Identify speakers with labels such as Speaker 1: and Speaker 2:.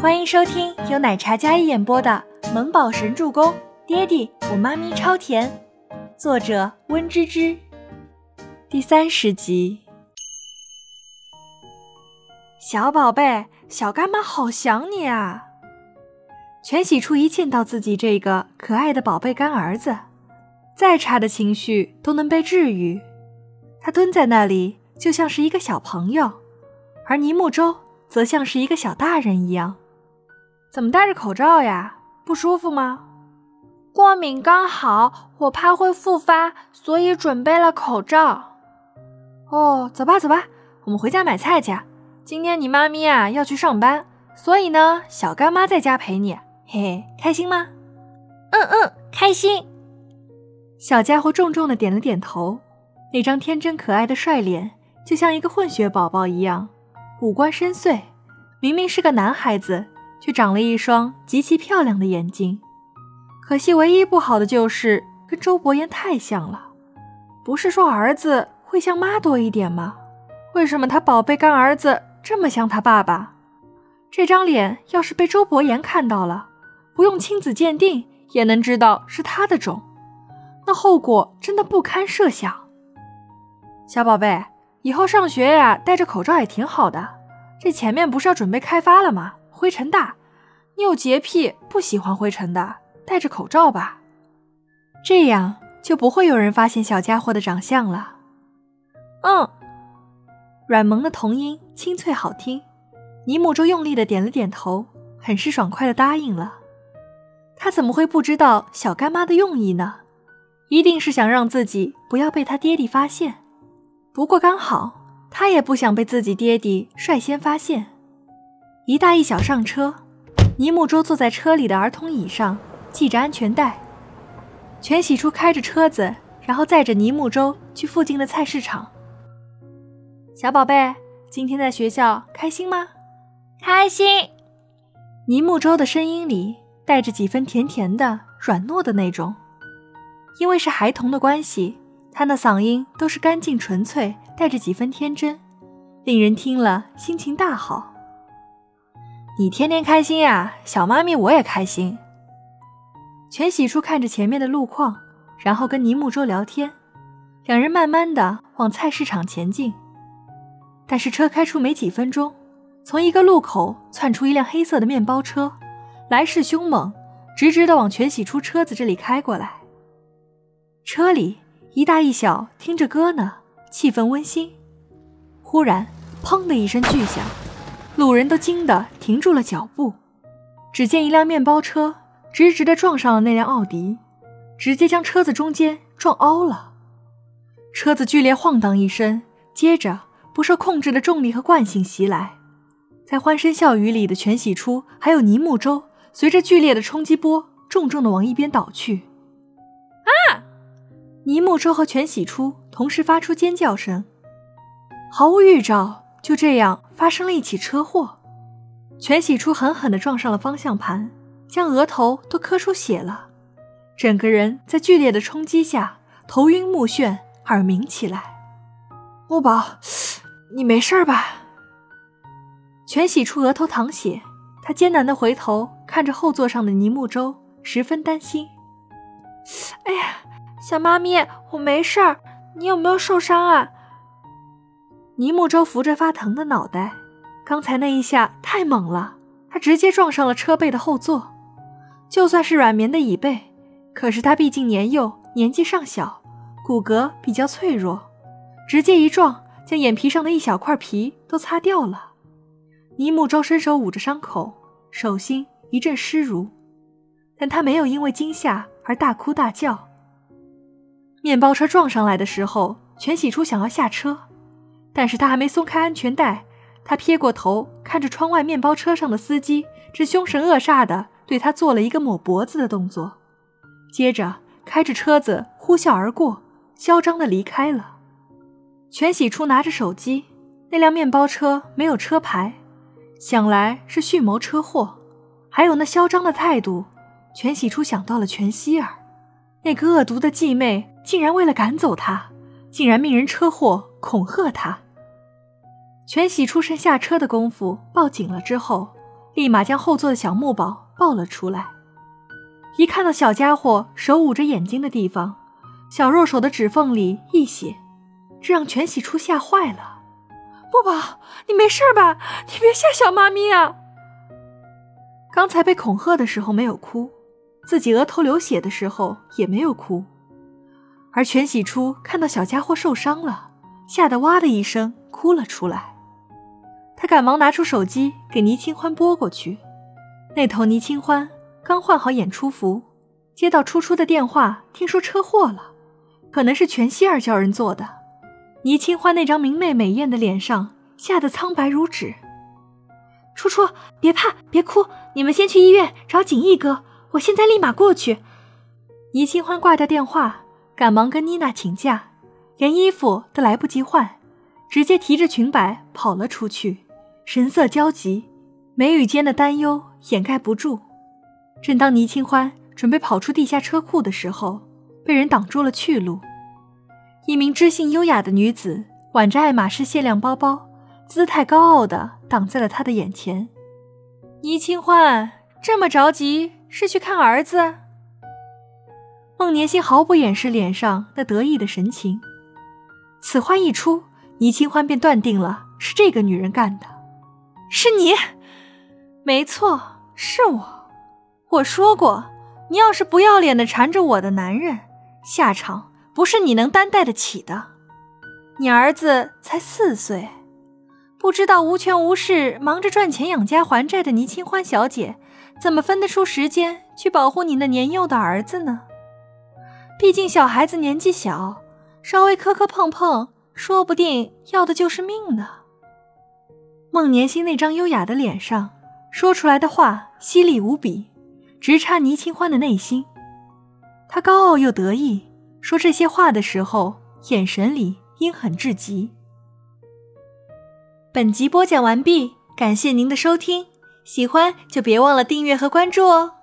Speaker 1: 欢迎收听由奶茶嘉一演播的《萌宝神助攻》，爹地我妈咪超甜，作者温芝芝。第三十集。小宝贝，小干妈好想你啊！全喜初一见到自己这个可爱的宝贝干儿子，再差的情绪都能被治愈。他蹲在那里，就像是一个小朋友，而尼木舟则像是一个小大人一样。怎么戴着口罩呀？不舒服吗？
Speaker 2: 过敏刚好，我怕会复发，所以准备了口罩。
Speaker 1: 哦，走吧走吧，我们回家买菜去。今天你妈咪啊要去上班，所以呢，小干妈在家陪你，嘿嘿，开心吗？
Speaker 2: 嗯嗯，开心。
Speaker 1: 小家伙重重的点了点头，那张天真可爱的帅脸，就像一个混血宝宝一样，五官深邃，明明是个男孩子。却长了一双极其漂亮的眼睛，可惜唯一不好的就是跟周伯言太像了。不是说儿子会像妈多一点吗？为什么他宝贝干儿子这么像他爸爸？这张脸要是被周伯言看到了，不用亲子鉴定也能知道是他的种，那后果真的不堪设想。小宝贝，以后上学呀，戴着口罩也挺好的。这前面不是要准备开发了吗？灰尘大，你有洁癖，不喜欢灰尘的，戴着口罩吧，这样就不会有人发现小家伙的长相了。
Speaker 2: 嗯，
Speaker 1: 软萌的童音，清脆好听。尼木舟用力的点了点头，很是爽快的答应了。他怎么会不知道小干妈的用意呢？一定是想让自己不要被他爹地发现。不过刚好，他也不想被自己爹地率先发现。一大一小上车，倪木舟坐在车里的儿童椅上，系着安全带。全喜初开着车子，然后载着倪木舟去附近的菜市场。小宝贝，今天在学校开心吗？
Speaker 2: 开心。
Speaker 1: 倪木舟的声音里带着几分甜甜的、软糯的那种。因为是孩童的关系，他那嗓音都是干净纯粹，带着几分天真，令人听了心情大好。你天天开心呀，小妈咪我也开心。全喜初看着前面的路况，然后跟倪木舟聊天，两人慢慢的往菜市场前进。但是车开出没几分钟，从一个路口窜出一辆黑色的面包车，来势凶猛，直直的往全喜初车子这里开过来。车里一大一小听着歌呢，气氛温馨。忽然，砰的一声巨响。路人都惊得停住了脚步，只见一辆面包车直直的撞上了那辆奥迪，直接将车子中间撞凹了。车子剧烈晃荡一声，接着不受控制的重力和惯性袭来，在欢声笑语里的全喜初还有尼木舟，随着剧烈的冲击波，重重的往一边倒去。
Speaker 2: 啊！
Speaker 1: 尼木舟和全喜初同时发出尖叫声，毫无预兆。就这样发生了一起车祸，全喜初狠狠地撞上了方向盘，将额头都磕出血了，整个人在剧烈的冲击下头晕目眩，耳鸣起来。木宝，你没事吧？全喜初额头淌血，他艰难地回头看着后座上的倪木舟，十分担心。
Speaker 2: 哎呀，小妈咪，我没事儿，你有没有受伤啊？
Speaker 1: 倪木舟扶着发疼的脑袋，刚才那一下太猛了，他直接撞上了车背的后座。就算是软绵的椅背，可是他毕竟年幼，年纪尚小，骨骼比较脆弱，直接一撞，将眼皮上的一小块皮都擦掉了。倪木舟伸手捂着伤口，手心一阵湿濡，但他没有因为惊吓而大哭大叫。面包车撞上来的时候，全喜初想要下车。但是他还没松开安全带，他撇过头看着窗外面包车上的司机，这凶神恶煞的对他做了一个抹脖子的动作，接着开着车子呼啸而过，嚣张的离开了。全喜初拿着手机，那辆面包车没有车牌，想来是蓄谋车祸，还有那嚣张的态度，全喜初想到了全希儿，那个恶毒的继妹，竟然为了赶走他，竟然命人车祸恐吓他。全喜初趁下车的功夫报警了之后，立马将后座的小木宝抱了出来。一看到小家伙手捂着眼睛的地方，小肉手的指缝里溢血，这让全喜初吓坏了。
Speaker 2: 木宝，你没事吧？你别吓小妈咪啊！
Speaker 1: 刚才被恐吓的时候没有哭，自己额头流血的时候也没有哭，而全喜初看到小家伙受伤了，吓得哇的一声哭了出来。他赶忙拿出手机给倪清欢拨过去，那头倪清欢刚换好演出服，接到初初的电话，听说车祸了，可能是全希儿叫人做的。倪清欢那张明媚美艳的脸上吓得苍白如纸。
Speaker 2: 初初，别怕，别哭，你们先去医院找景逸哥，我现在立马过去。
Speaker 1: 倪清欢挂掉电话，赶忙跟妮娜请假，连衣服都来不及换，直接提着裙摆跑了出去。神色焦急，眉宇间的担忧掩盖不住。正当倪清欢准备跑出地下车库的时候，被人挡住了去路。一名知性优雅的女子挽着爱马仕限量包包，姿态高傲的挡在了他的眼前。倪清欢这么着急，是去看儿子？孟年心毫不掩饰脸上那得意的神情。此话一出，倪清欢便断定了是这个女人干的。
Speaker 2: 是你，
Speaker 1: 没错，是我。我说过，你要是不要脸的缠着我的男人，下场不是你能担待得起的。你儿子才四岁，不知道无权无势、忙着赚钱养家还债的倪清欢小姐，怎么分得出时间去保护你那年幼的儿子呢？毕竟小孩子年纪小，稍微磕磕碰碰，说不定要的就是命呢。孟年心那张优雅的脸上，说出来的话犀利无比，直插倪清欢的内心。他高傲又得意，说这些话的时候，眼神里阴狠至极。本集播讲完毕，感谢您的收听，喜欢就别忘了订阅和关注哦。